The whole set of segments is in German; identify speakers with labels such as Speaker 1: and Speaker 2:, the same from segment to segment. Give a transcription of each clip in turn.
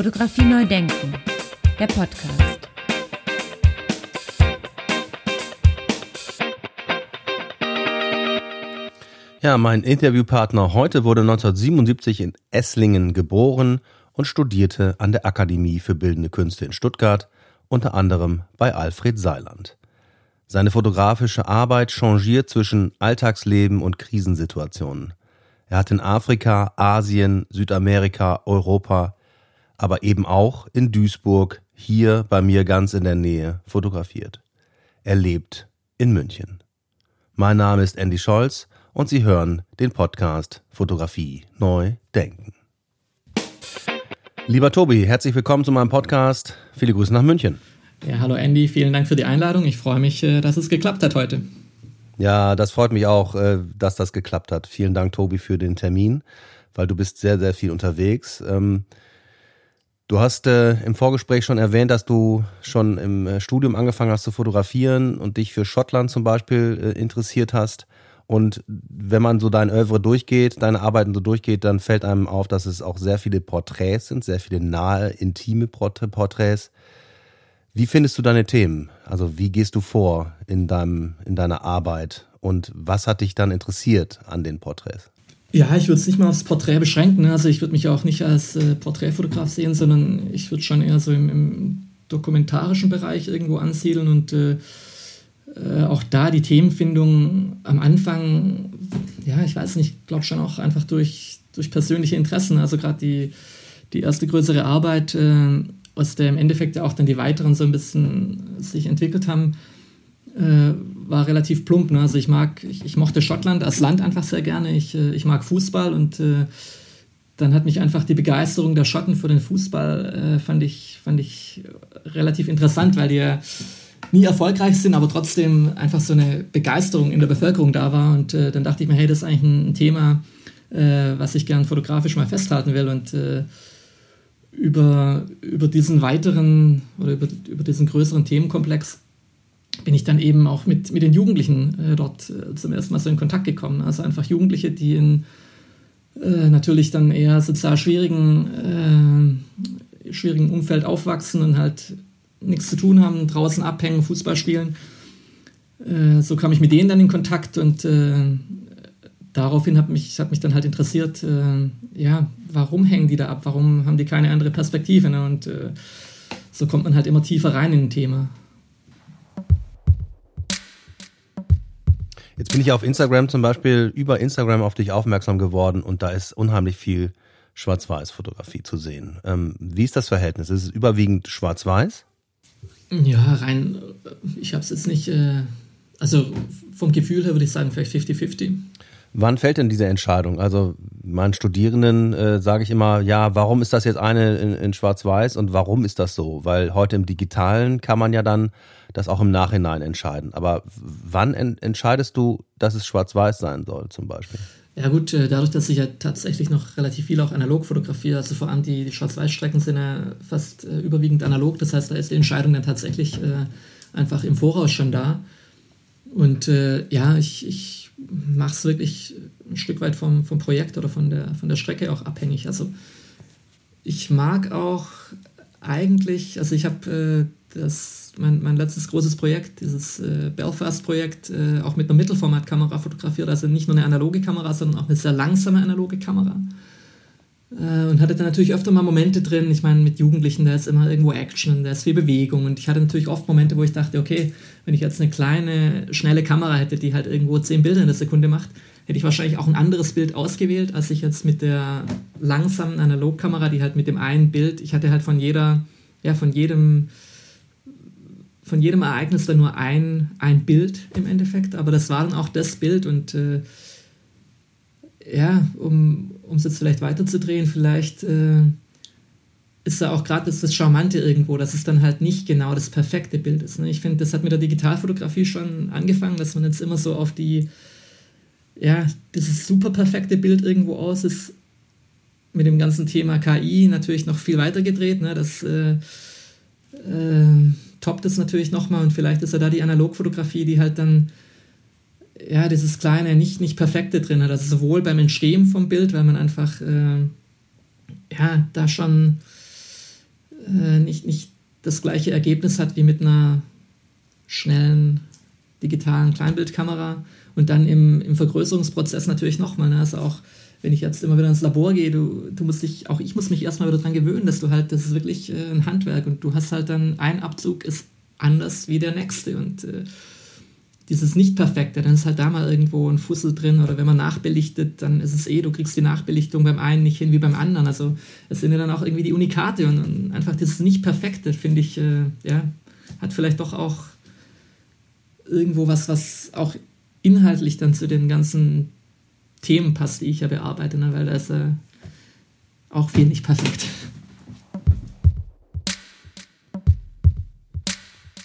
Speaker 1: Fotografie neu denken, der Podcast.
Speaker 2: Ja, mein Interviewpartner heute wurde 1977 in Esslingen geboren und studierte an der Akademie für Bildende Künste in Stuttgart, unter anderem bei Alfred Seiland. Seine fotografische Arbeit changiert zwischen Alltagsleben und Krisensituationen. Er hat in Afrika, Asien, Südamerika, Europa, aber eben auch in Duisburg, hier bei mir ganz in der Nähe, fotografiert. Er lebt in München. Mein Name ist Andy Scholz und Sie hören den Podcast Fotografie neu denken. Lieber Tobi, herzlich willkommen zu meinem Podcast. Viele Grüße nach München.
Speaker 3: Ja, hallo Andy, vielen Dank für die Einladung. Ich freue mich, äh, dass es geklappt hat heute.
Speaker 2: Ja, das freut mich auch, äh, dass das geklappt hat. Vielen Dank, Tobi, für den Termin, weil du bist sehr, sehr viel unterwegs. Du hast äh, im Vorgespräch schon erwähnt, dass du schon im Studium angefangen hast zu fotografieren und dich für Schottland zum Beispiel interessiert hast. Und wenn man so dein Oeuvre durchgeht, deine Arbeiten so durchgeht, dann fällt einem auf, dass es auch sehr viele Porträts sind, sehr viele nahe, intime Porträts. Wie findest du deine Themen? Also wie gehst du vor in deinem, in deiner Arbeit? Und was hat dich dann interessiert an den Porträts?
Speaker 3: Ja, ich würde es nicht mal aufs Porträt beschränken. Ne? Also ich würde mich auch nicht als äh, Porträtfotograf sehen, sondern ich würde schon eher so im, im, dokumentarischen Bereich irgendwo ansiedeln und äh, äh, auch da die Themenfindung am Anfang, ja, ich weiß nicht, ich glaube schon auch einfach durch, durch persönliche Interessen. Also gerade die, die erste größere Arbeit, äh, aus der im Endeffekt ja auch dann die weiteren so ein bisschen sich entwickelt haben, äh, war relativ plump. Ne? Also ich mag, ich, ich, mochte Schottland als Land einfach sehr gerne. Ich, äh, ich mag Fußball und äh, dann hat mich einfach die Begeisterung der Schotten für den Fußball, äh, fand, ich, fand ich relativ interessant, weil die ja nie erfolgreich sind, aber trotzdem einfach so eine Begeisterung in der Bevölkerung da war. Und äh, dann dachte ich mir, hey, das ist eigentlich ein, Thema, äh, was ich gern fotografisch mal festhalten will. Und über, über diesen weiteren oder über, über diesen größeren Themenkomplex bin ich dann eben auch mit, mit den Jugendlichen äh, dort äh, zum ersten Mal so in Kontakt gekommen. Also einfach Jugendliche, die in äh, natürlich dann eher sozial schwierigen, schwierigen Umfeld aufwachsen und halt nichts zu tun haben, draußen abhängen, Fußball spielen. Äh, so kam ich mit denen dann in Kontakt und äh, daraufhin hat mich, hat mich dann halt interessiert, äh, ja, warum hängen die da ab? Warum haben die keine andere Perspektive? Ne? Und äh, so kommt man halt immer tiefer rein in ein Thema.
Speaker 2: Jetzt bin ich auf Instagram zum Beispiel über Instagram auf dich aufmerksam geworden und da ist unheimlich viel Schwarz-Weiß-Fotografie zu sehen. Ähm, wie ist das Verhältnis? Ist es überwiegend Schwarz-Weiß?
Speaker 3: Ja, rein, ich habe es jetzt nicht, äh, also vom Gefühl her würde ich sagen, vielleicht 50-50.
Speaker 2: Wann fällt denn diese Entscheidung? Also meinen Studierenden äh, sage ich immer, ja, warum ist das jetzt eine in, in Schwarz-Weiß und warum ist das so? Weil heute im Digitalen kann man ja dann das auch im Nachhinein entscheiden. Aber wann en entscheidest du, dass es Schwarz-Weiß sein soll zum Beispiel?
Speaker 3: Ja gut, äh, dadurch, dass ich ja tatsächlich noch relativ viel auch analog fotografiere, also vor allem die, die Schwarz-Weiß-Strecken sind ja fast äh, überwiegend analog, das heißt, da ist die Entscheidung dann tatsächlich äh, einfach im Voraus schon da. Und äh, ja, ich, ich mache es wirklich ein Stück weit vom, vom Projekt oder von der, von der Strecke auch abhängig. Also ich mag auch eigentlich, also ich habe äh, mein, mein letztes großes Projekt, dieses äh, Belfast-Projekt, äh, auch mit einer Mittelformatkamera fotografiert. Also nicht nur eine analoge Kamera, sondern auch eine sehr langsame analoge Kamera. Äh, und hatte dann natürlich öfter mal Momente drin. Ich meine, mit Jugendlichen, da ist immer irgendwo Action, da ist viel Bewegung. Und ich hatte natürlich oft Momente, wo ich dachte, okay, wenn ich jetzt eine kleine, schnelle Kamera hätte, die halt irgendwo zehn Bilder in der Sekunde macht, hätte ich wahrscheinlich auch ein anderes Bild ausgewählt, als ich jetzt mit der langsamen Analogkamera, die halt mit dem einen Bild, ich hatte halt von jeder, ja, von jedem von jedem Ereignis dann nur ein, ein Bild im Endeffekt, aber das war dann auch das Bild und äh, ja, um es jetzt vielleicht weiterzudrehen, vielleicht äh, ist da auch gerade das, das Charmante irgendwo, dass es dann halt nicht genau das perfekte Bild ist. Ne? Ich finde, das hat mit der Digitalfotografie schon angefangen, dass man jetzt immer so auf die, ja, dieses super perfekte Bild irgendwo aus ist, mit dem ganzen Thema KI natürlich noch viel weiter gedreht, ne? das äh, äh, toppt es natürlich nochmal und vielleicht ist ja da die Analogfotografie, die halt dann ja dieses kleine, nicht, nicht perfekte drin hat. Also sowohl beim Entstehen vom Bild, weil man einfach äh, ja da schon äh, nicht, nicht das gleiche Ergebnis hat wie mit einer schnellen digitalen Kleinbildkamera und dann im, im Vergrößerungsprozess natürlich nochmal. Ne? Also auch wenn ich jetzt immer wieder ins Labor gehe, du, du musst dich, auch ich muss mich erstmal wieder daran gewöhnen, dass du halt, das ist wirklich äh, ein Handwerk und du hast halt dann, ein Abzug ist anders wie der nächste und äh, dieses Nicht-Perfekte, dann ist halt da mal irgendwo ein Fussel drin oder wenn man nachbelichtet, dann ist es eh, du kriegst die Nachbelichtung beim einen nicht hin wie beim anderen. Also es sind ja dann auch irgendwie die Unikate und, und einfach dieses Nicht-Perfekte, finde ich, äh, ja, hat vielleicht doch auch irgendwo was, was auch inhaltlich dann zu den ganzen Themen passt, die ich ja bearbeite, ne? weil da ist äh, auch viel nicht perfekt.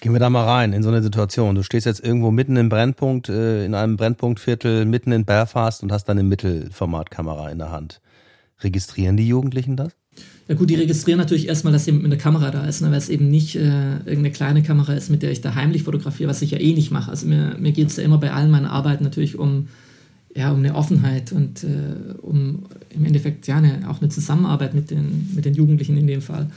Speaker 2: Gehen wir da mal rein in so eine Situation. Du stehst jetzt irgendwo mitten im Brennpunkt, äh, in einem Brennpunktviertel, mitten in Belfast und hast dann eine Mittelformatkamera in der Hand. Registrieren die Jugendlichen das?
Speaker 3: Ja gut, die registrieren natürlich erstmal, dass jemand mit einer Kamera da ist, ne, weil es eben nicht äh, irgendeine kleine Kamera ist, mit der ich da heimlich fotografiere, was ich ja eh nicht mache. Also mir, mir geht es ja immer bei allen meinen Arbeiten natürlich um, ja, um eine Offenheit und äh, um im Endeffekt ja eine, auch eine Zusammenarbeit mit den, mit den Jugendlichen in dem Fall.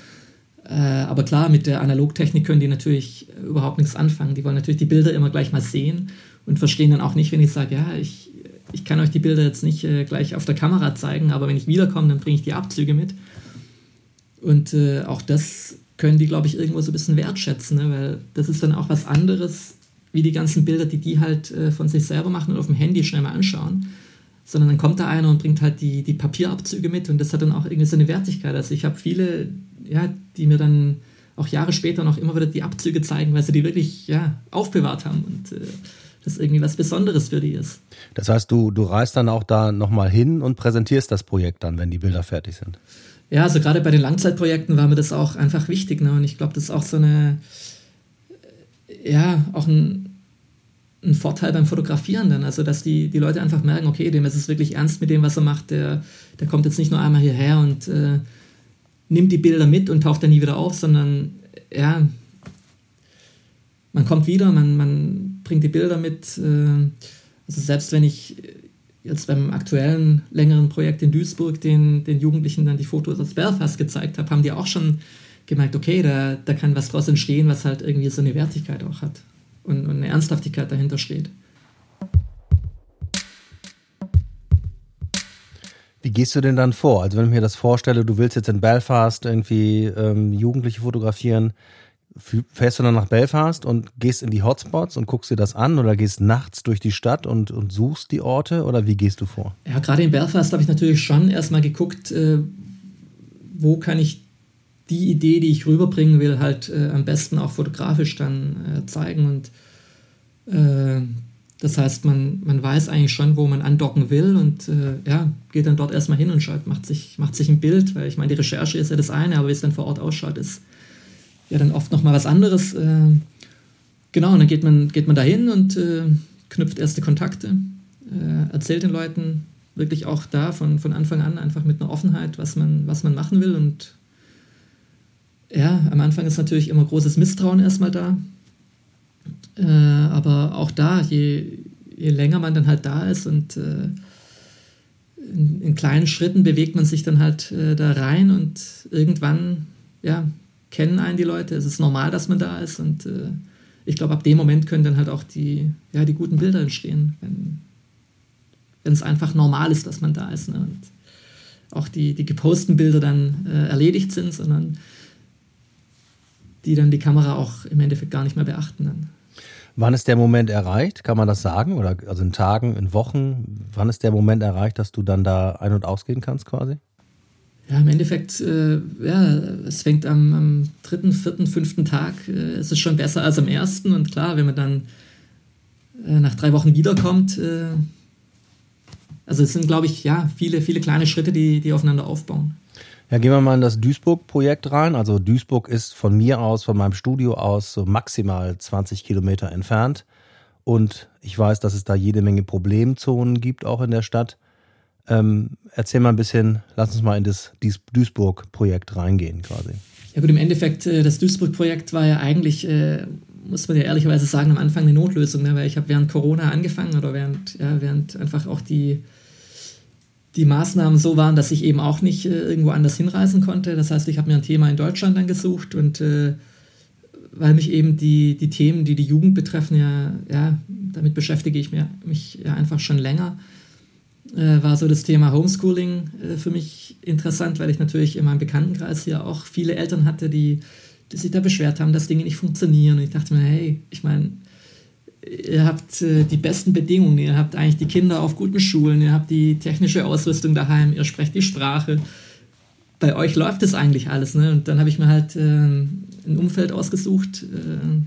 Speaker 3: Äh, aber klar, mit der Analogtechnik können die natürlich überhaupt nichts anfangen. Die wollen natürlich die Bilder immer gleich mal sehen und verstehen dann auch nicht, wenn ich sage, ja, ich, ich kann euch die Bilder jetzt nicht äh, gleich auf der Kamera zeigen, aber wenn ich wiederkomme, dann bringe ich die Abzüge mit. Und äh, auch das können die, glaube ich, irgendwo so ein bisschen wertschätzen, ne? weil das ist dann auch was anderes, wie die ganzen Bilder, die die halt äh, von sich selber machen und auf dem Handy schnell mal anschauen. Sondern dann kommt da einer und bringt halt die, die Papierabzüge mit und das hat dann auch irgendwie so eine Wertigkeit. Also ich habe viele, ja, die mir dann auch Jahre später noch immer wieder die Abzüge zeigen, weil sie die wirklich ja, aufbewahrt haben und äh, das irgendwie was Besonderes für die ist.
Speaker 2: Das heißt, du, du reist dann auch da nochmal hin und präsentierst das Projekt dann, wenn die Bilder fertig sind.
Speaker 3: Ja, also gerade bei den Langzeitprojekten war mir das auch einfach wichtig. Ne? Und ich glaube, das ist auch so eine, ja, auch ein, ein Vorteil beim Fotografieren dann. Also, dass die, die Leute einfach merken, okay, dem ist es wirklich ernst mit dem, was er macht. Der, der kommt jetzt nicht nur einmal hierher und äh, nimmt die Bilder mit und taucht dann nie wieder auf, sondern ja, man kommt wieder, man, man bringt die Bilder mit. Äh, also selbst wenn ich jetzt beim aktuellen längeren Projekt in Duisburg den, den Jugendlichen dann die Fotos aus Belfast gezeigt habe, haben die auch schon gemerkt, okay, da, da kann was draus entstehen, was halt irgendwie so eine Wertigkeit auch hat und, und eine Ernsthaftigkeit dahinter steht.
Speaker 2: Wie gehst du denn dann vor? Also wenn ich mir das vorstelle, du willst jetzt in Belfast irgendwie ähm, Jugendliche fotografieren, fährst du dann nach Belfast und gehst in die Hotspots und guckst dir das an oder gehst nachts durch die Stadt und, und suchst die Orte oder wie gehst du vor?
Speaker 3: Ja, gerade in Belfast habe ich natürlich schon erstmal geguckt, äh, wo kann ich die Idee, die ich rüberbringen will, halt äh, am besten auch fotografisch dann äh, zeigen. Und äh, das heißt, man, man weiß eigentlich schon, wo man andocken will und äh, ja, geht dann dort erstmal hin und schaut, macht sich, macht sich ein Bild, weil ich meine, die Recherche ist ja das eine, aber wie es dann vor Ort ausschaut, ist ja dann oft noch mal was anderes. Äh, genau, und dann geht man, geht man dahin und knüpft erste Kontakte, äh, erzählt den Leuten wirklich auch da von, von Anfang an einfach mit einer Offenheit, was man, was man machen will. Und ja, am Anfang ist natürlich immer großes Misstrauen erstmal da. Äh, aber auch da, je, je länger man dann halt da ist und äh, in, in, kleinen Schritten bewegt man sich dann halt äh, da rein und irgendwann ja, kennen einen die Leute, es ist normal, dass man da ist und äh, ich glaube, ab dem Moment können dann halt auch die, ja, die guten Bilder entstehen, wenn es einfach normal ist, dass man da ist ne? und auch die, die geposten Bilder dann äh, erledigt sind, sondern die dann die Kamera auch im Endeffekt gar nicht mehr beachten. Dann.
Speaker 2: Wann ist der Moment erreicht? Kann man das sagen? Oder also in Tagen, in Wochen? Wann ist der Moment erreicht, dass du dann da ein- und ausgehen kannst quasi?
Speaker 3: Ja, im Endeffekt, äh, ja, es fängt am, am, dritten, vierten, fünften Tag, äh, es ist schon besser als am ersten. Und klar, wenn man dann äh, nach drei Wochen wiederkommt, äh, also es sind, glaube ich, ja, viele, viele kleine Schritte, die, die aufeinander aufbauen.
Speaker 2: Ja, gehen wir mal in das Duisburg-Projekt rein. Also Duisburg ist von mir aus, von meinem Studio aus, so maximal 20 Kilometer entfernt. Und ich weiß, dass es da jede Menge Problemzonen gibt, auch in der Stadt. Ähm, erzähl mal ein bisschen, lass uns mal in das Duisburg-Projekt reingehen quasi.
Speaker 3: Ja gut, im Endeffekt, äh, das Duisburg-Projekt war ja eigentlich, äh, muss man ja ehrlicherweise sagen, am Anfang eine Notlösung, ne? weil ich habe während Corona angefangen oder während, ja, während einfach auch die, die Maßnahmen so waren, dass ich eben auch nicht äh, irgendwo anders hinreisen konnte. Das heißt, ich habe mir ein Thema in Deutschland dann gesucht und äh, weil mich eben die, die Themen, die die Jugend betreffen, ja, ja damit beschäftige ich mich ja einfach schon länger, äh, war so das Thema Homeschooling äh, für mich interessant, weil ich natürlich in meinem Bekanntenkreis ja auch viele Eltern hatte, die, die sich da beschwert haben, dass Dinge nicht funktionieren. Und ich dachte mir, hey, ich meine, ihr habt äh, die besten Bedingungen, ihr habt eigentlich die Kinder auf guten Schulen, ihr habt die technische Ausrüstung daheim, ihr sprecht die Sprache. Bei euch läuft das eigentlich alles. Ne? Und dann habe ich mir halt äh, ein Umfeld ausgesucht, äh,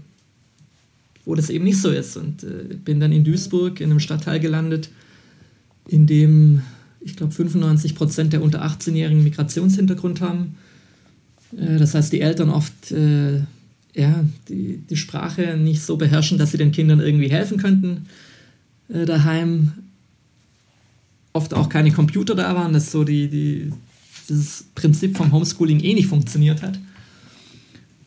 Speaker 3: wo das eben nicht so ist. Und äh, bin dann in Duisburg in einem Stadtteil gelandet, in dem, ich glaube, 95 Prozent der unter 18-Jährigen Migrationshintergrund haben. Äh, das heißt, die Eltern oft äh, ja, die, die Sprache nicht so beherrschen, dass sie den Kindern irgendwie helfen könnten äh, daheim. Oft auch keine Computer da waren, dass so die, die, dieses Prinzip vom Homeschooling eh nicht funktioniert hat.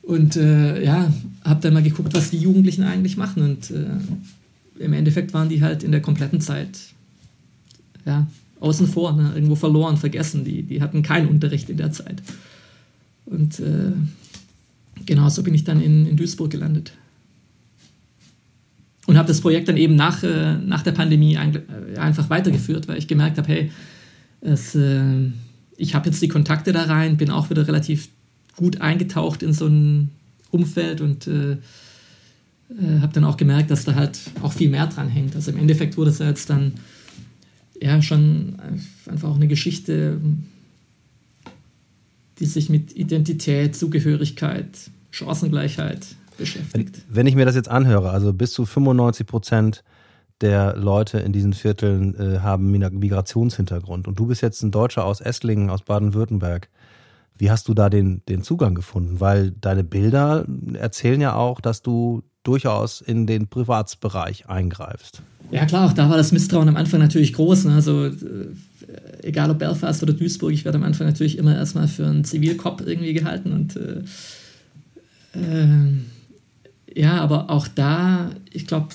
Speaker 3: Und äh, ja, habe dann mal geguckt, was die Jugendlichen eigentlich machen. Und äh, im Endeffekt waren die halt in der kompletten Zeit ja, außen vor, ne? irgendwo verloren, vergessen. Die, die hatten keinen Unterricht in der Zeit. Und äh, genau so bin ich dann in, in Duisburg gelandet. Und habe das Projekt dann eben nach, äh, nach der Pandemie ein, äh, einfach weitergeführt, weil ich gemerkt habe, hey, es, äh, ich habe jetzt die Kontakte da rein, bin auch wieder relativ gut eingetaucht in so ein Umfeld und äh, äh, habe dann auch gemerkt, dass da halt auch viel mehr dran hängt. Also im Endeffekt wurde es ja jetzt dann ja schon einfach auch eine Geschichte, die sich mit Identität, Zugehörigkeit, Chancengleichheit beschäftigt.
Speaker 2: Wenn ich mir das jetzt anhöre, also bis zu 95 Prozent der Leute in diesen Vierteln äh, haben Migrationshintergrund und du bist jetzt ein Deutscher aus Esslingen, aus Baden-Württemberg. Wie hast du da den, den Zugang gefunden? Weil deine Bilder erzählen ja auch, dass du durchaus in den Privatsbereich eingreifst.
Speaker 3: Ja klar, auch da war das Misstrauen am Anfang natürlich groß. Ne? Also äh, egal ob Belfast oder Duisburg, ich werde am Anfang natürlich immer erstmal für einen Zivilkopf irgendwie gehalten und äh, äh, ja, aber auch da, ich glaube,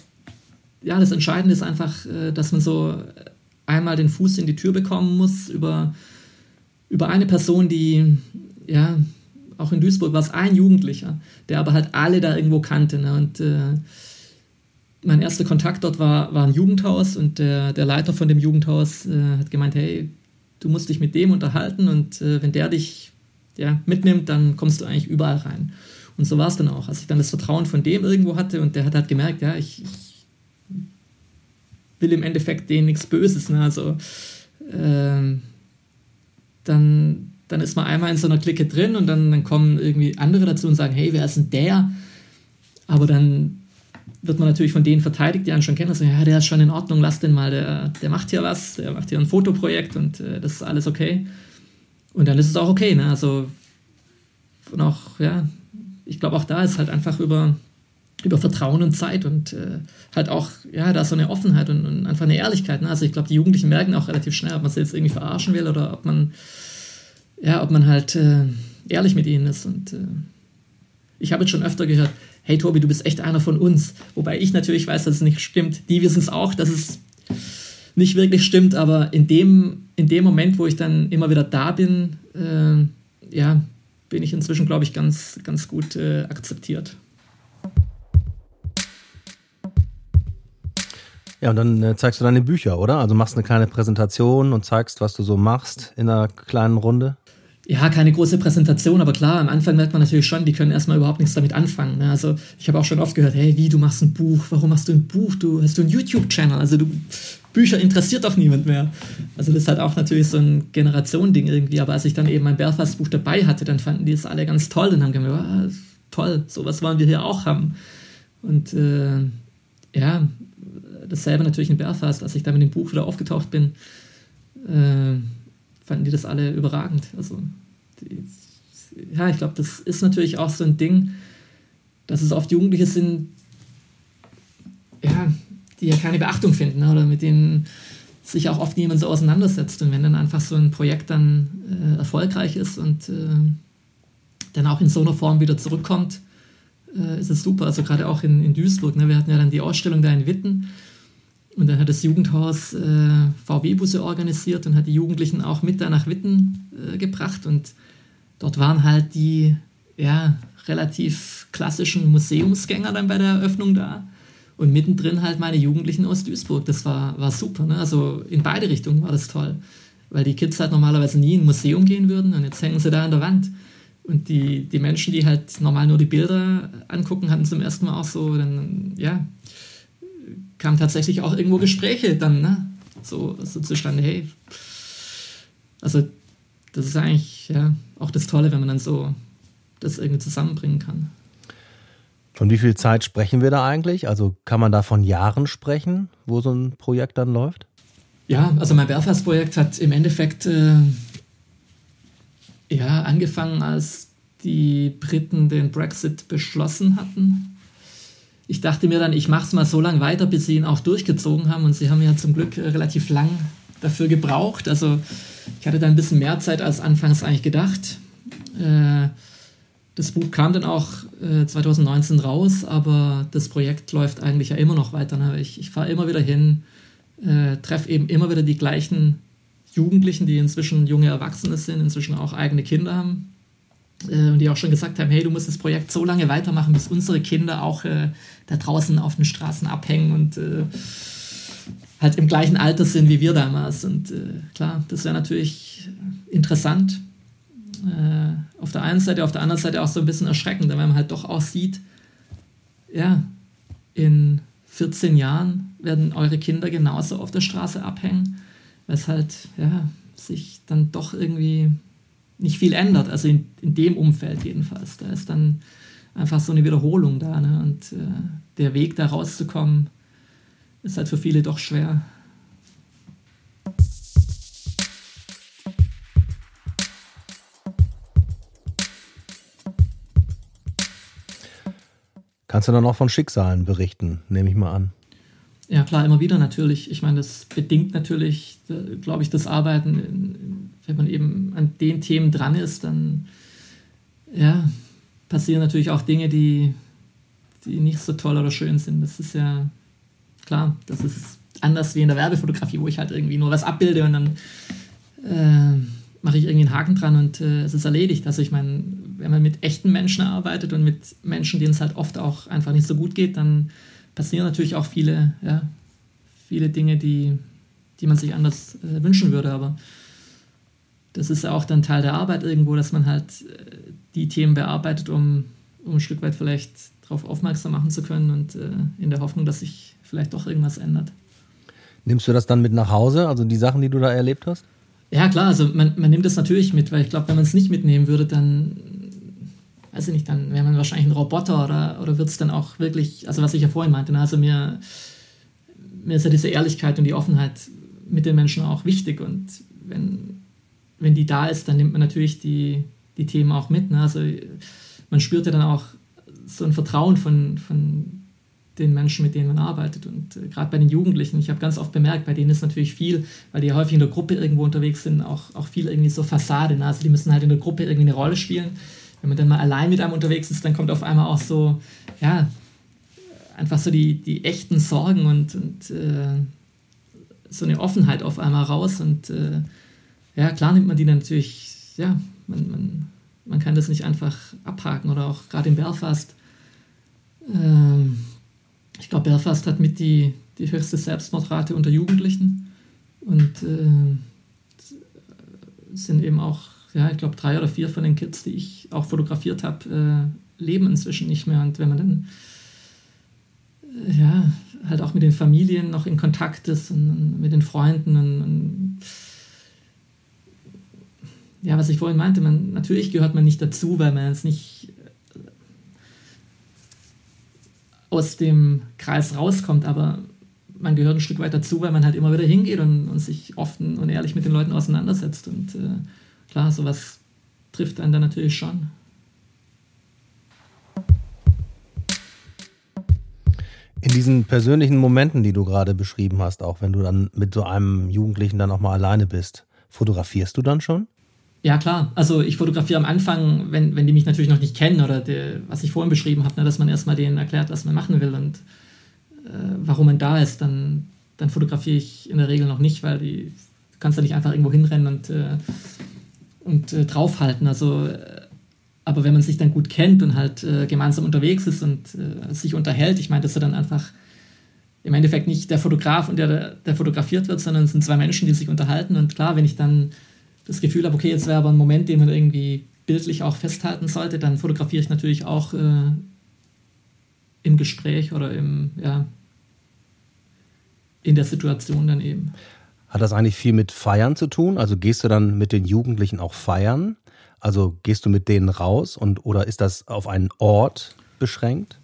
Speaker 3: ja, das Entscheidende ist einfach, äh, dass man so einmal den Fuß in die Tür bekommen muss über, über eine Person, die, ja, auch in Duisburg war es ein Jugendlicher, der aber halt alle da irgendwo kannte. Ne? Und äh, mein erster Kontakt dort war, war ein Jugendhaus und der, der Leiter von dem Jugendhaus äh, hat gemeint, hey, du musst dich mit dem unterhalten und äh, wenn der dich ja, mitnimmt, dann kommst du eigentlich überall rein. Und so war es dann auch. Als ich dann das Vertrauen von dem irgendwo hatte und der hat halt gemerkt, ja, ich, ich will im Endeffekt denen nichts Böses. Ne? Also äh, dann, dann ist man einmal in so einer Clique drin und dann, dann kommen irgendwie andere dazu und sagen, hey, wer ist denn der? Aber dann wird man natürlich von denen verteidigt, die einen schon kennen, und sagen, ja, der ist schon in Ordnung, lass den mal, der, der macht hier was, der macht hier ein Fotoprojekt und äh, das ist alles okay. Und dann ist es auch okay, ne? Also, und auch, ja, ich glaube, auch da ist halt einfach über, über Vertrauen und Zeit und äh, halt auch, ja, da so eine Offenheit und, und einfach eine Ehrlichkeit. Ne? Also ich glaube, die Jugendlichen merken auch relativ schnell, ob man sie jetzt irgendwie verarschen will oder ob man, ja, ob man halt äh, ehrlich mit ihnen ist. Und äh, ich habe jetzt schon öfter gehört, hey Tobi, du bist echt einer von uns. Wobei ich natürlich weiß, dass es nicht stimmt. Die wissen es auch, dass es nicht wirklich stimmt, aber in dem, in dem Moment, wo ich dann immer wieder da bin, äh, ja, bin ich inzwischen, glaube ich, ganz, ganz gut äh, akzeptiert.
Speaker 2: Ja, und dann äh, zeigst du deine Bücher, oder? Also machst eine kleine Präsentation und zeigst, was du so machst in einer kleinen Runde
Speaker 3: ja, keine große Präsentation, aber klar, am Anfang merkt man natürlich schon, die können erstmal überhaupt nichts damit anfangen. Ne? Also ich habe auch schon oft gehört, hey, wie, du machst ein Buch, warum machst du ein Buch? Du hast du einen YouTube-Channel, also du Bücher interessiert doch niemand mehr. Also das ist halt auch natürlich so ein Generationending irgendwie, aber als ich dann eben mein Belfast-Buch dabei hatte, dann fanden die es alle ganz toll und haben gedacht, oh, toll, sowas wollen wir hier auch haben. Und äh, ja, dasselbe natürlich in Belfast, als ich da mit dem Buch wieder aufgetaucht bin, äh, fanden die das alle überragend. Also ja, ich glaube, das ist natürlich auch so ein Ding, dass es oft Jugendliche sind, ja, die ja keine Beachtung finden ne, oder mit denen sich auch oft niemand so auseinandersetzt. Und wenn dann einfach so ein Projekt dann äh, erfolgreich ist und äh, dann auch in so einer Form wieder zurückkommt, äh, ist es super. Also gerade auch in, in Duisburg. Ne, wir hatten ja dann die Ausstellung da in Witten Und dann hat das Jugendhaus äh, VW-Busse organisiert und hat die Jugendlichen auch mit da nach Witten äh, gebracht. Und dort waren halt die ja, relativ klassischen Museumsgänger dann bei der Eröffnung da. Und mittendrin halt meine Jugendlichen aus Duisburg. Das war, war super. Ne? Also in beide Richtungen war das toll. Weil die Kids halt normalerweise nie in ein Museum gehen würden und jetzt hängen sie da an der Wand. Und die, die Menschen, die halt normal nur die Bilder angucken, hatten zum ersten Mal auch so, dann, ja, kamen tatsächlich auch irgendwo Gespräche dann, ne? So, so zustande, hey. Also, das ist eigentlich, ja, auch das Tolle, wenn man dann so das irgendwie zusammenbringen kann.
Speaker 2: Von wie viel Zeit sprechen wir da eigentlich? Also kann man da von Jahren sprechen, wo so ein Projekt dann läuft?
Speaker 3: Ja, also mein Belfast-Projekt hat im Endeffekt äh, ja, angefangen, als die Briten den Brexit beschlossen hatten. Ich dachte mir dann, ich mache es mal so lange weiter, bis sie ihn auch durchgezogen haben. Und sie haben ja zum Glück relativ lang dafür gebraucht. Also ich hatte da ein bisschen mehr Zeit als anfangs eigentlich gedacht. Äh, das Buch kam dann auch äh, 2019 raus, aber das Projekt läuft eigentlich ja immer noch weiter. Ne? Ich, ich fahre immer wieder hin, äh, treffe eben immer wieder die gleichen Jugendlichen, die inzwischen junge Erwachsene sind, inzwischen auch eigene Kinder haben äh, und die auch schon gesagt haben, hey, du musst das Projekt so lange weitermachen, bis unsere Kinder auch äh, da draußen auf den Straßen abhängen und äh, halt im gleichen Alter sind wie wir damals. Und äh, klar, das wäre natürlich interessant. Äh, auf der einen Seite, auf der anderen Seite auch so ein bisschen erschreckend, weil man halt doch auch sieht, ja, in 14 Jahren werden eure Kinder genauso auf der Straße abhängen weil halt ja, sich dann doch irgendwie nicht viel ändert, also in, in dem Umfeld jedenfalls. Da ist dann einfach so eine Wiederholung da. Ne? Und äh, der Weg da rauszukommen, ist halt für viele doch schwer.
Speaker 2: Kannst du dann auch von Schicksalen berichten, nehme ich mal an.
Speaker 3: Ja, klar, immer wieder natürlich. Ich meine, das bedingt natürlich, äh, glaube ich, das Arbeiten. Wenn man eben an den Themen dran ist, dann ja, passieren natürlich auch Dinge, die, die nicht so toll oder schön sind. Das ist ja klar, das ist anders wie in der Werbefotografie, wo ich halt irgendwie nur was abbilde und dann äh, mache ich irgendwie einen Haken dran und äh, es ist erledigt. Also ich meine, wenn man mit echten Menschen arbeitet und mit Menschen, denen es halt oft auch einfach nicht so gut geht, dann passieren natürlich auch viele, ja, viele Dinge, die, die man sich anders äh, wünschen würde. Aber das ist ja auch dann Teil der Arbeit irgendwo, dass man halt äh, die Themen bearbeitet, um, um ein Stück weit vielleicht darauf aufmerksam machen zu können und äh, in der Hoffnung, dass sich vielleicht doch irgendwas ändert.
Speaker 2: Nimmst du das dann mit nach Hause, also die Sachen, die du da erlebt hast?
Speaker 3: Ja, klar, also man, man nimmt das natürlich mit, weil ich glaube, wenn man es nicht mitnehmen würde, dann weiß ich nicht, dann wäre man wahrscheinlich ein Roboter oder, oder wird es dann auch wirklich, also was ich ja vorhin meinte, ne, also mir, mir ist ja diese Ehrlichkeit und die Offenheit mit den Menschen auch wichtig und wenn, wenn die da ist, dann nimmt man natürlich die, die Themen auch mit. Ne? Also man spürt ja dann auch so ein Vertrauen von, von den Menschen, mit denen man arbeitet. Und äh, gerade bei den Jugendlichen, ich habe ganz oft bemerkt, bei denen ist natürlich viel, weil die ja häufig in der Gruppe irgendwo unterwegs sind, auch, auch viel irgendwie so Fassade. Ne? Also die müssen halt in der Gruppe irgendwie eine Rolle spielen wenn man dann mal allein mit einem unterwegs ist, dann kommt auf einmal auch so, ja, einfach so die, die echten Sorgen und, und äh, so eine Offenheit auf einmal raus. Und äh, ja, klar nimmt man die natürlich, ja, man, man, man kann das nicht einfach abhaken oder auch gerade in Belfast. Ähm, ich glaube, Belfast hat mit die, die höchste Selbstmordrate unter Jugendlichen und äh, sind eben auch ja, ich glaube, drei oder vier von den Kids, die ich auch fotografiert habe, äh, leben inzwischen nicht mehr. Und wenn man dann äh, ja, halt auch mit den Familien noch in Kontakt ist und, und mit den Freunden und, und, ja, was ich vorhin meinte, man, natürlich gehört man nicht dazu, weil man jetzt nicht äh, aus dem Kreis rauskommt, aber man gehört ein Stück weit dazu, weil man halt immer wieder hingeht und, und sich offen und ehrlich mit den Leuten auseinandersetzt und äh, klar, sowas trifft einen dann natürlich schon.
Speaker 2: In diesen persönlichen Momenten, die du gerade beschrieben hast, auch wenn du dann mit so einem Jugendlichen dann auch mal alleine bist, fotografierst du dann schon?
Speaker 3: Ja, klar. Also ich fotografiere am Anfang, wenn, wenn die mich natürlich noch nicht kennen oder die, was ich vorhin beschrieben habe, ne, dass man erstmal denen erklärt, was man machen will und äh, warum man da ist, dann, dann fotografiere ich in der Regel noch nicht, weil die du kannst ja nicht einfach irgendwo hinrennen und, äh, und äh, draufhalten. Also, äh, aber wenn man sich dann gut kennt und halt äh, gemeinsam unterwegs ist und äh, sich unterhält, ich meine, das ist ja dann einfach im Endeffekt nicht der Fotograf und der, der fotografiert wird, sondern es sind zwei Menschen, die sich unterhalten. Und klar, wenn ich dann das Gefühl habe, okay, jetzt wäre aber ein Moment, den man irgendwie bildlich auch festhalten sollte, dann fotografiere ich natürlich auch äh, im Gespräch oder im, ja, in der Situation dann eben.
Speaker 2: Hat das eigentlich viel mit Feiern zu tun? Also gehst du dann mit den Jugendlichen auch feiern? Also gehst du mit denen raus und oder ist das auf einen Ort beschränkt?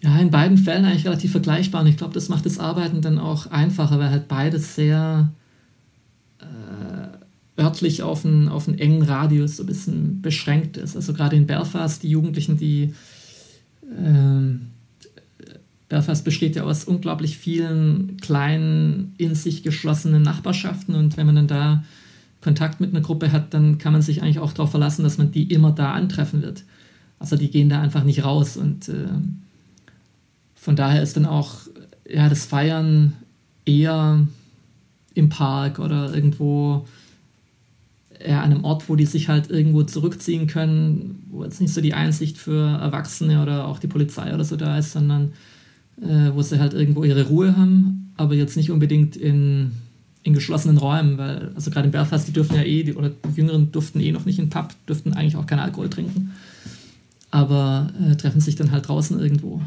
Speaker 3: Ja, in beiden Fällen eigentlich relativ vergleichbar. Und ich glaube, das macht das Arbeiten dann auch einfacher, weil halt beides sehr äh, örtlich auf einen, auf einen engen Radius so ein bisschen beschränkt ist. Also gerade in Belfast, die Jugendlichen, die äh, Belfast besteht ja aus unglaublich vielen kleinen, in sich geschlossenen Nachbarschaften und wenn man dann da Kontakt mit einer Gruppe hat, dann kann man sich eigentlich auch darauf verlassen, dass man die immer da antreffen wird. Also die gehen da einfach nicht raus und äh, von daher ist dann auch ja, das Feiern eher im Park oder irgendwo eher an einem Ort, wo die sich halt irgendwo zurückziehen können, wo jetzt nicht so die Einsicht für Erwachsene oder auch die Polizei oder so da ist, sondern äh, wo sie halt irgendwo ihre Ruhe haben, aber jetzt nicht unbedingt in, in geschlossenen Räumen, weil, also gerade in Belfast, die dürfen ja eh, die, oder die Jüngeren durften eh noch nicht in Pub, dürften eigentlich auch keinen Alkohol trinken, aber äh, treffen sich dann halt draußen irgendwo.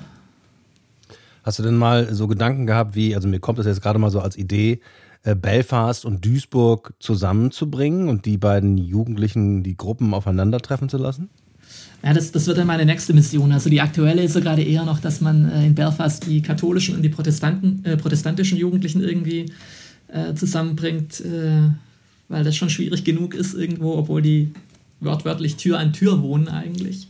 Speaker 2: Hast du denn mal so Gedanken gehabt, wie, also mir kommt das jetzt gerade mal so als Idee, äh, Belfast und Duisburg zusammenzubringen und die beiden Jugendlichen, die Gruppen aufeinandertreffen zu lassen?
Speaker 3: Ja, das, das wird dann meine nächste Mission. Also die aktuelle ist so gerade eher noch, dass man äh, in Belfast die katholischen und die Protestanten, äh, protestantischen Jugendlichen irgendwie äh, zusammenbringt, äh, weil das schon schwierig genug ist irgendwo, obwohl die wortwörtlich Tür an Tür wohnen eigentlich.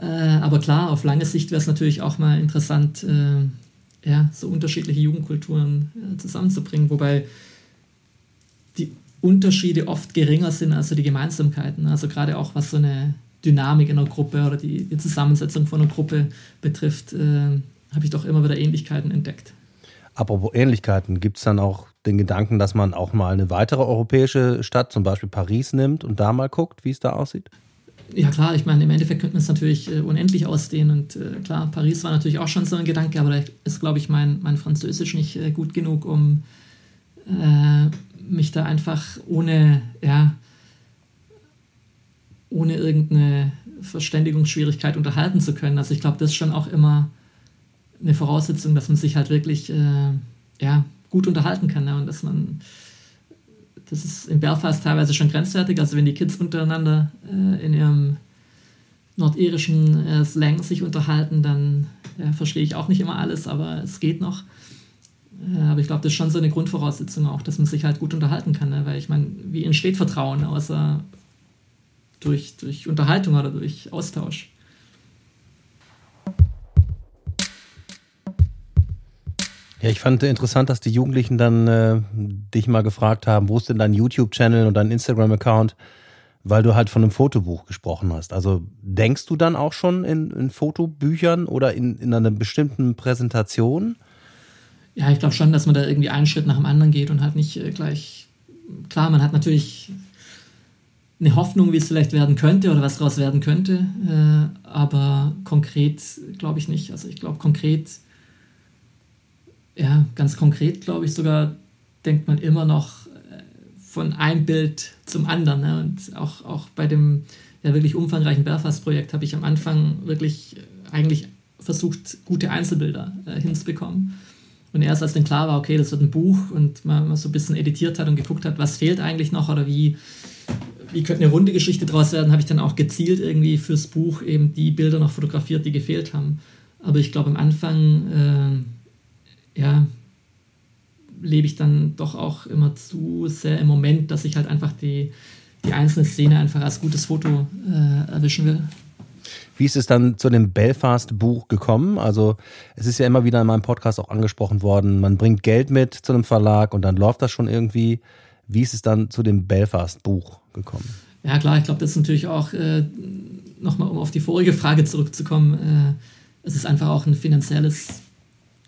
Speaker 3: Äh, aber klar, auf lange Sicht wäre es natürlich auch mal interessant, äh, ja, so unterschiedliche Jugendkulturen zusammenzubringen, wobei die Unterschiede oft geringer sind als die Gemeinsamkeiten. Also gerade auch was so eine Dynamik in einer Gruppe oder die, die Zusammensetzung von einer Gruppe betrifft, äh, habe ich doch immer wieder Ähnlichkeiten entdeckt.
Speaker 2: Apropos Ähnlichkeiten, gibt es dann auch den Gedanken, dass man auch mal eine weitere europäische Stadt, zum Beispiel Paris, nimmt und da mal guckt, wie es da aussieht?
Speaker 3: Ja klar, ich meine, im Endeffekt könnte man es natürlich äh, unendlich ausdehnen und äh, klar, Paris war natürlich auch schon so ein Gedanke, aber da ist, glaube ich, mein, mein Französisch nicht äh, gut genug, um äh, mich da einfach ohne, ja, ohne irgendeine Verständigungsschwierigkeit unterhalten zu können. Also ich glaube, das ist schon auch immer eine Voraussetzung, dass man sich halt wirklich äh, ja, gut unterhalten kann. Ne? Und dass man, das ist in Belfast teilweise schon grenzwertig, also wenn die Kids untereinander äh, in ihrem nordirischen äh, Slang sich unterhalten, dann ja, verstehe ich auch nicht immer alles, aber es geht noch. Äh, aber ich glaube, das ist schon so eine Grundvoraussetzung auch, dass man sich halt gut unterhalten kann. Ne? Weil ich meine, wie entsteht Vertrauen außer durch, durch Unterhaltung oder durch Austausch.
Speaker 2: Ja, ich fand interessant, dass die Jugendlichen dann äh, dich mal gefragt haben, wo ist denn dein YouTube-Channel und dein Instagram-Account, weil du halt von einem Fotobuch gesprochen hast. Also denkst du dann auch schon in, in Fotobüchern oder in, in einer bestimmten Präsentation?
Speaker 3: Ja, ich glaube schon, dass man da irgendwie einen Schritt nach dem anderen geht und halt nicht äh, gleich. Klar, man hat natürlich eine Hoffnung, wie es vielleicht werden könnte oder was daraus werden könnte. Äh, aber konkret glaube ich nicht. Also ich glaube konkret, ja, ganz konkret glaube ich sogar, denkt man immer noch äh, von einem Bild zum anderen. Ne? Und auch, auch bei dem ja, wirklich umfangreichen Belfast-Projekt habe ich am Anfang wirklich äh, eigentlich versucht, gute Einzelbilder äh, hinzubekommen. Und erst als dann klar war, okay, das wird ein Buch und man, man so ein bisschen editiert hat und geguckt hat, was fehlt eigentlich noch oder wie, wie könnte eine runde Geschichte draus werden, habe ich dann auch gezielt irgendwie fürs Buch eben die Bilder noch fotografiert, die gefehlt haben. Aber ich glaube, am Anfang, äh, ja, lebe ich dann doch auch immer zu sehr im Moment, dass ich halt einfach die, die einzelne Szene einfach als gutes Foto äh, erwischen will.
Speaker 2: Wie ist es dann zu dem Belfast-Buch gekommen? Also es ist ja immer wieder in meinem Podcast auch angesprochen worden, man bringt Geld mit zu einem Verlag und dann läuft das schon irgendwie. Wie ist es dann zu dem Belfast-Buch gekommen?
Speaker 3: Ja klar, ich glaube, das ist natürlich auch, äh, nochmal um auf die vorige Frage zurückzukommen, äh, es ist einfach auch ein finanzielles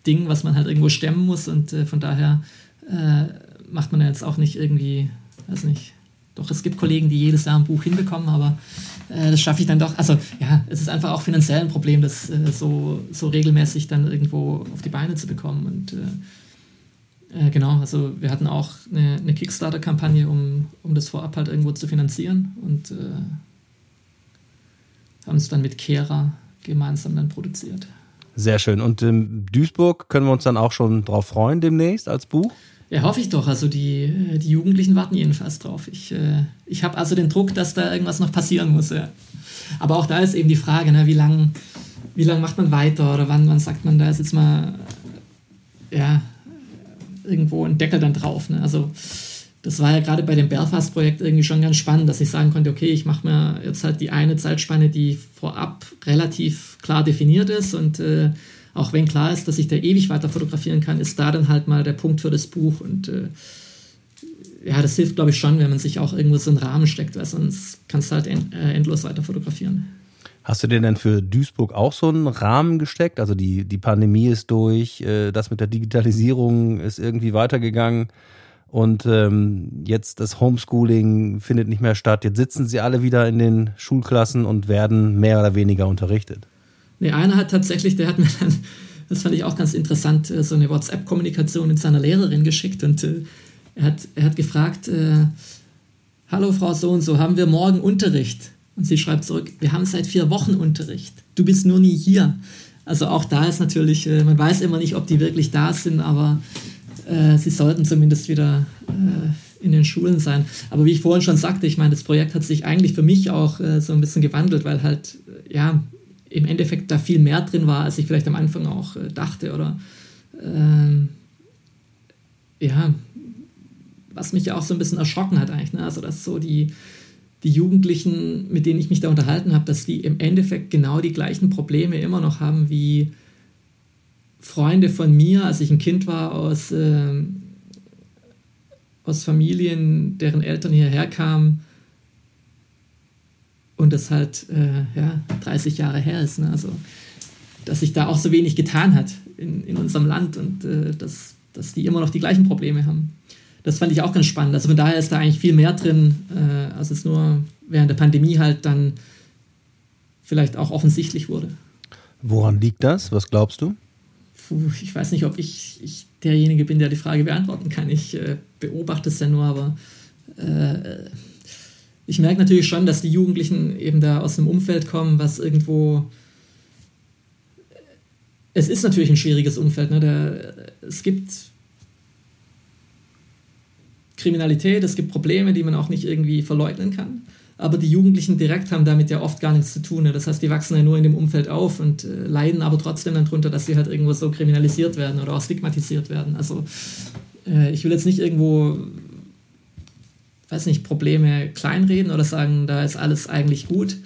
Speaker 3: Ding, was man halt irgendwo stemmen muss und äh, von daher äh, macht man jetzt auch nicht irgendwie, weiß nicht, doch es gibt Kollegen, die jedes Jahr ein Buch hinbekommen, aber äh, das schaffe ich dann doch. Also ja, es ist einfach auch finanziell ein Problem, das äh, so, so regelmäßig dann irgendwo auf die Beine zu bekommen und äh, äh, genau, also wir hatten auch eine, eine Kickstarter-Kampagne, um, um das vorab halt irgendwo zu finanzieren und haben es dann mit Kera gemeinsam dann produziert.
Speaker 2: Sehr schön. Und in Duisburg können wir uns dann auch schon drauf freuen demnächst als Buch?
Speaker 3: Ja, hoffe ich doch. Also die, die Jugendlichen warten jedenfalls drauf. Ich, äh, ich habe also den Druck, dass da irgendwas noch passieren muss. Ja. Aber auch da ist eben die Frage, ne, wie lange wie lang macht man weiter oder wann, wann sagt man, da ist jetzt mal ja, irgendwo ein Deckel dann drauf. Ne? Also das war ja gerade bei dem Belfast-Projekt irgendwie schon ganz spannend, dass ich sagen konnte, okay, ich mache mir jetzt halt die eine Zeitspanne, die vorab relativ klar definiert ist und äh, auch wenn klar ist, dass ich da ewig weiter fotografieren kann, ist da dann halt mal der Punkt für das Buch und äh, ja, das hilft, glaube ich, schon, wenn man sich auch irgendwo so einen Rahmen steckt, weil sonst kannst du halt end, äh, endlos weiter fotografieren.
Speaker 2: Hast du dir denn für Duisburg auch so einen Rahmen gesteckt? Also die, die Pandemie ist durch, äh, das mit der Digitalisierung ist irgendwie weitergegangen und ähm, jetzt das Homeschooling findet nicht mehr statt. Jetzt sitzen sie alle wieder in den Schulklassen und werden mehr oder weniger unterrichtet.
Speaker 3: Nee, einer hat tatsächlich, der hat mir dann, das fand ich auch ganz interessant, äh, so eine WhatsApp-Kommunikation mit seiner Lehrerin geschickt und äh, er, hat, er hat gefragt, hallo Frau so und so, haben wir morgen Unterricht? Und sie schreibt zurück, wir haben seit vier Wochen Unterricht, du bist nur nie hier. Also auch da ist natürlich, äh, man weiß immer nicht, ob die wirklich da sind, aber äh, sie sollten zumindest wieder äh, in den Schulen sein. Aber wie ich vorhin schon sagte, ich meine, das Projekt hat sich eigentlich für mich auch so ein bisschen gewandelt, weil halt, ja, im Endeffekt da viel mehr drin war, als ich vielleicht am Anfang auch äh, dachte oder ähm, ja, was mich ja auch so ein bisschen erschrocken hat eigentlich. Ne? Also dass so die, die Jugendlichen, mit denen ich mich da unterhalten habe, dass die im Endeffekt genau die gleichen Probleme immer noch haben wie Freunde von mir, als ich ein Kind war aus, äh, aus Familien, deren Eltern hierher kamen und das halt äh, ja, 30 Jahre her ist. Ne? Also, dass sich da auch so wenig getan hat in, in unserem Land und äh, dass, dass die immer noch die gleichen Probleme haben. Das fand ich auch ganz spannend. Also von daher ist da eigentlich viel mehr drin, äh, als es nur während der Pandemie halt dann vielleicht auch offensichtlich wurde.
Speaker 2: Woran liegt das? Was glaubst du?
Speaker 3: Puh, ich weiß nicht, ob ich, ich, derjenige bin, der die Frage beantworten kann. Ich äh, beobachte es ja nur, aber äh, ich merke natürlich schon, dass die Jugendlichen eben da aus einem Umfeld kommen, was irgendwo. Es ist natürlich ein schwieriges Umfeld. Ne? Da, es gibt Kriminalität, es gibt Probleme, die man auch nicht irgendwie verleugnen kann. Aber die Jugendlichen direkt haben damit ja oft gar nichts zu tun. Ne? Das heißt, die wachsen ja nur in dem Umfeld auf und äh, leiden aber trotzdem dann darunter, dass sie halt irgendwo so kriminalisiert werden oder auch stigmatisiert werden. Also äh, ich will jetzt nicht irgendwo weiß nicht, Probleme kleinreden oder sagen, da ist alles eigentlich gut.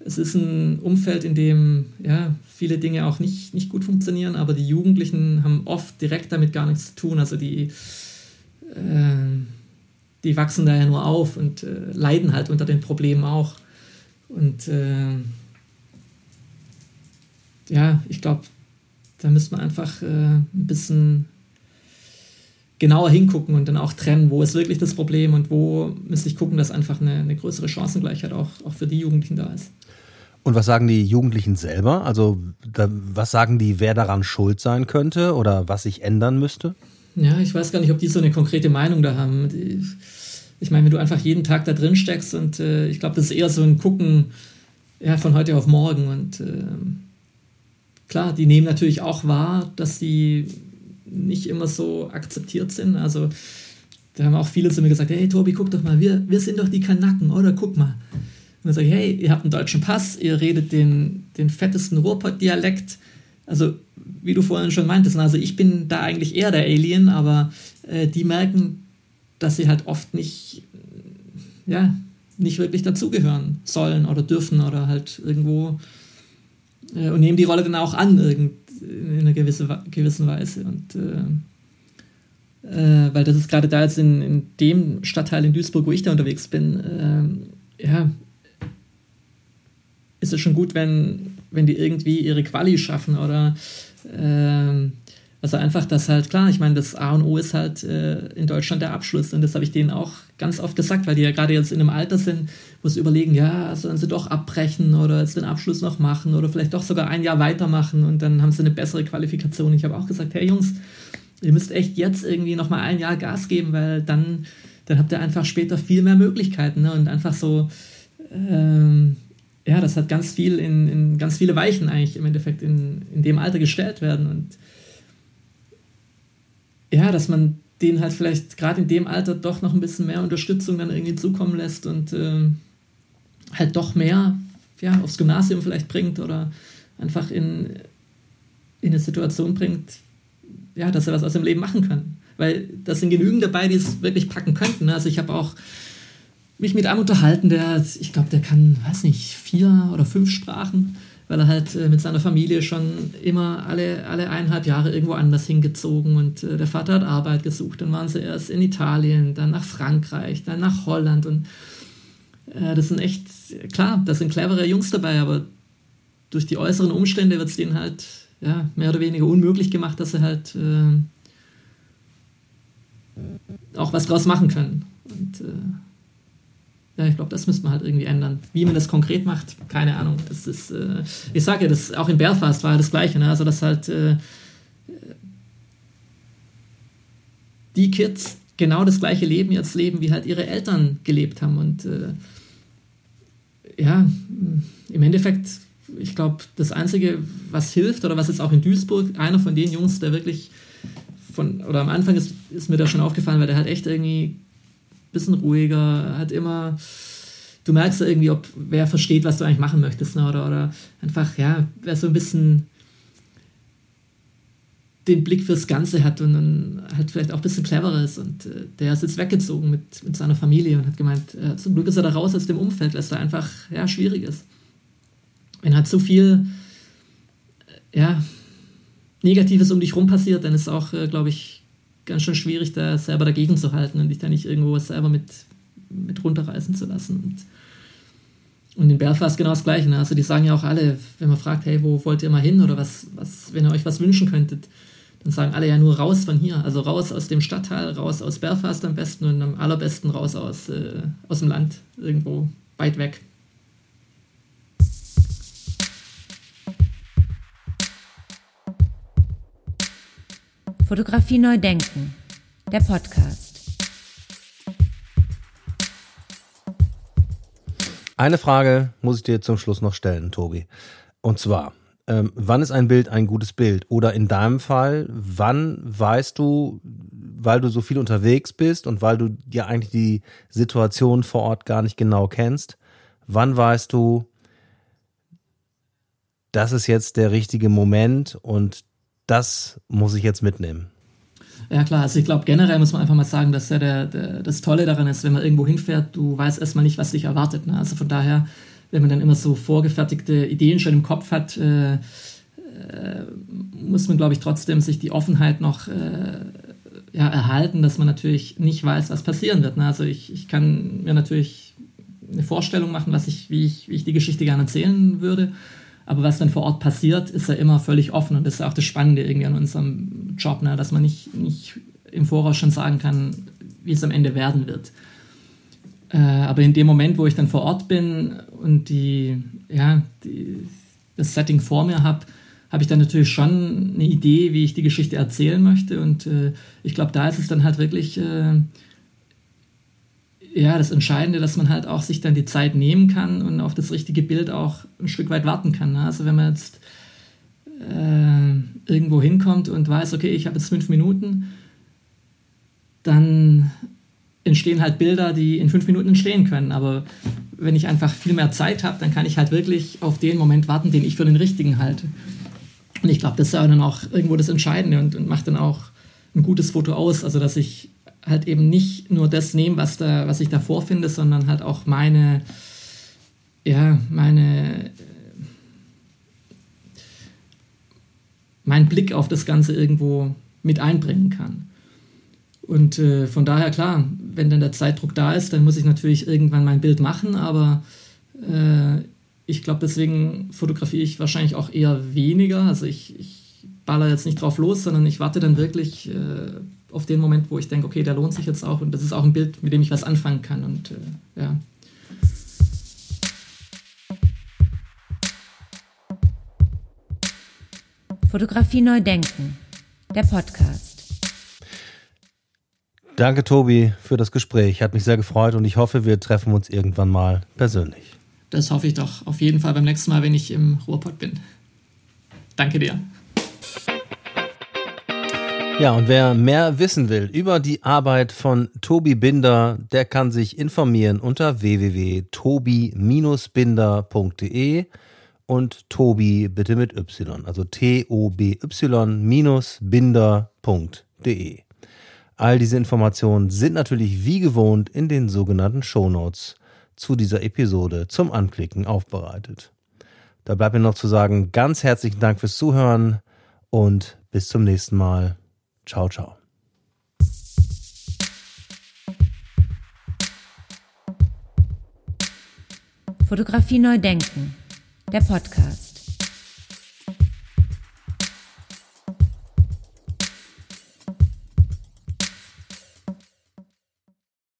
Speaker 3: Es ist ein Umfeld, in dem ja, viele Dinge auch nicht, nicht gut funktionieren, aber die Jugendlichen haben oft direkt damit gar nichts zu tun. Also die, äh, die wachsen da ja nur auf und äh, leiden halt unter den Problemen auch. Und äh, ja, ich glaube, da müsste man einfach äh, ein bisschen genauer hingucken und dann auch trennen, wo ist wirklich das Problem und wo müsste ich gucken, dass einfach eine, eine größere Chancengleichheit auch, auch für die Jugendlichen da ist.
Speaker 2: Und was sagen die Jugendlichen selber? Also da, was sagen die, wer daran schuld sein könnte oder was sich ändern müsste?
Speaker 3: Ja, ich weiß gar nicht, ob die so eine konkrete Meinung da haben. Ich meine, wenn du einfach jeden Tag da drin steckst und äh, ich glaube, das ist eher so ein Gucken ja, von heute auf morgen. Und äh, klar, die nehmen natürlich auch wahr, dass sie nicht immer so akzeptiert sind. Also da haben auch viele zu mir gesagt, hey Tobi, guck doch mal, wir, wir sind doch die Kanaken, oder? Guck mal. Und dann sage ich, hey, ihr habt einen deutschen Pass, ihr redet den, den fettesten Ruhrpott-Dialekt. Also, wie du vorhin schon meintest, also ich bin da eigentlich eher der Alien, aber äh, die merken, dass sie halt oft nicht, ja, nicht wirklich dazugehören sollen oder dürfen oder halt irgendwo äh, und nehmen die Rolle dann auch an, irgend, in einer gewissen, gewissen Weise. Und äh, äh, weil das ist gerade da jetzt in, in dem Stadtteil in Duisburg, wo ich da unterwegs bin, äh, ja, ist es schon gut, wenn, wenn die irgendwie ihre Quali schaffen oder Also einfach, dass halt, klar, ich meine, das A und O ist halt äh, in Deutschland der Abschluss und das habe ich denen auch ganz oft gesagt, weil die ja gerade jetzt in einem Alter sind, wo sie überlegen, ja, sollen sie doch abbrechen oder jetzt den Abschluss noch machen oder vielleicht doch sogar ein Jahr weitermachen und dann haben sie eine bessere Qualifikation. Ich habe auch gesagt, hey Jungs, ihr müsst echt jetzt irgendwie nochmal ein Jahr Gas geben, weil dann, dann habt ihr einfach später viel mehr Möglichkeiten ne? und einfach so, ähm, ja, das hat ganz viel in, in ganz viele Weichen eigentlich im Endeffekt in, in dem Alter gestellt werden und ja, dass man denen halt vielleicht gerade in dem Alter doch noch ein bisschen mehr Unterstützung dann irgendwie zukommen lässt und äh, halt doch mehr ja, aufs Gymnasium vielleicht bringt oder einfach in, in eine Situation bringt, ja, dass er was aus dem Leben machen kann. Weil das sind genügend dabei, die es wirklich packen könnten. Also ich habe auch mich mit einem unterhalten, der, ich glaube, der kann, weiß nicht, vier oder fünf Sprachen weil er halt äh, mit seiner Familie schon immer alle, alle eineinhalb Jahre irgendwo anders hingezogen und äh, der Vater hat Arbeit gesucht. Dann waren sie erst in Italien, dann nach Frankreich, dann nach Holland und äh, das sind echt, klar, da sind clevere Jungs dabei, aber durch die äußeren Umstände wird es denen halt ja, mehr oder weniger unmöglich gemacht, dass sie halt auch was draus machen können. Und ja, ich glaube, das müsste man halt irgendwie ändern. Wie man das konkret macht, keine Ahnung. Das ist, äh, ich sage ja, das, auch in Belfast war das Gleiche. Ne? Also, dass halt äh, die Kids genau das gleiche Leben jetzt leben, wie halt ihre Eltern gelebt haben. Und äh, ja, im Endeffekt, ich glaube, das Einzige, was hilft, oder was jetzt auch in Duisburg, einer von den Jungs, der wirklich von, oder am Anfang ist, ist mir das schon aufgefallen, weil der halt echt irgendwie bisschen ruhiger, hat immer, du merkst da irgendwie, ob wer versteht, was du eigentlich machen möchtest, ne? oder, oder einfach, ja, wer so ein bisschen den Blick fürs Ganze hat und dann halt vielleicht auch ein bisschen cleverer ist. Und äh, der ist jetzt weggezogen mit, mit seiner Familie und hat gemeint, äh, zum Glück ist er da raus aus dem Umfeld, weil es da einfach ja, schwierig ist. Wenn halt so viel äh, ja, Negatives um dich rum passiert, dann ist auch, äh, glaube ich, ganz schön schwierig, da selber dagegen zu halten und dich da nicht irgendwo selber mit, mit runterreißen zu lassen. Und, und in Belfast genau das Gleiche. Ne? Also die sagen ja auch alle, wenn man fragt, hey, wo wollt ihr mal hin oder was, was, wenn ihr euch was wünschen könntet, dann sagen alle ja nur raus von hier. Also raus aus dem Stadtteil, raus aus Belfast am besten und am allerbesten raus aus, äh, aus dem Land, irgendwo weit weg.
Speaker 1: Fotografie neu denken. Der Podcast.
Speaker 2: Eine Frage muss ich dir zum Schluss noch stellen, Tobi. Und zwar, ähm, wann ist ein Bild ein gutes Bild? Oder in deinem Fall, wann weißt du, weil du so viel unterwegs bist und weil du ja eigentlich die Situation vor Ort gar nicht genau kennst, wann weißt du, das ist jetzt der richtige Moment und das muss ich jetzt mitnehmen.
Speaker 3: Ja klar, also ich glaube generell muss man einfach mal sagen, dass ja der, der, das Tolle daran ist, wenn man irgendwo hinfährt, du weißt erstmal nicht, was dich erwartet. Ne? Also von daher, wenn man dann immer so vorgefertigte Ideen schon im Kopf hat, äh, äh, muss man, glaube ich, trotzdem sich die Offenheit noch äh, ja, erhalten, dass man natürlich nicht weiß, was passieren wird. Ne? Also ich, ich kann mir natürlich eine Vorstellung machen, was ich, wie, ich, wie ich die Geschichte gerne erzählen würde. Aber was dann vor Ort passiert, ist ja immer völlig offen und das ist ja auch das Spannende irgendwie an unserem Job, ne? dass man nicht, nicht im Voraus schon sagen kann, wie es am Ende werden wird. Äh, aber in dem Moment, wo ich dann vor Ort bin und die, ja, die, das Setting vor mir habe, habe ich dann natürlich schon eine Idee, wie ich die Geschichte erzählen möchte. Und äh, ich glaube, da ist es dann halt wirklich äh, ja, das Entscheidende, dass man halt auch sich dann die Zeit nehmen kann und auf das richtige Bild auch ein Stück weit warten kann. Ne? Also wenn man jetzt äh, irgendwo hinkommt und weiß, okay, ich habe jetzt fünf Minuten, dann entstehen halt Bilder, die in fünf Minuten entstehen können. Aber wenn ich einfach viel mehr Zeit habe, dann kann ich halt wirklich auf den Moment warten, den ich für den richtigen halte. Und ich glaube, das ist ja dann auch irgendwo das Entscheidende und, und macht dann auch ein gutes Foto aus. Also dass ich halt eben nicht nur das nehmen, was, da, was ich da vorfinde, sondern halt auch meine, ja, meine, meinen Blick auf das Ganze irgendwo mit einbringen kann. Und äh, von daher, klar, wenn dann der Zeitdruck da ist, dann muss ich natürlich irgendwann mein Bild machen, aber äh, ich glaube, deswegen fotografiere ich wahrscheinlich auch eher weniger. Also ich, ich baller jetzt nicht drauf los, sondern ich warte dann wirklich äh, auf den Moment, wo ich denke, okay, der lohnt sich jetzt auch und das ist auch ein Bild, mit dem ich was anfangen kann. Und äh, ja.
Speaker 1: Fotografie neu denken. Der Podcast.
Speaker 2: Danke, Tobi, für das Gespräch. Hat mich sehr gefreut und ich hoffe, wir treffen uns irgendwann mal persönlich.
Speaker 3: Das hoffe ich doch. Auf jeden Fall beim nächsten Mal, wenn ich im Ruhrpott bin. Danke dir.
Speaker 2: Ja, und wer mehr wissen will über die Arbeit von Tobi Binder, der kann sich informieren unter www.tobi-binder.de und Tobi bitte mit Y, also T-O-B-Y-binder.de. All diese Informationen sind natürlich wie gewohnt in den sogenannten Shownotes zu dieser Episode zum Anklicken aufbereitet. Da bleibt mir noch zu sagen, ganz herzlichen Dank fürs Zuhören und bis zum nächsten Mal. Ciao, ciao.
Speaker 1: Fotografie neu denken. Der Podcast.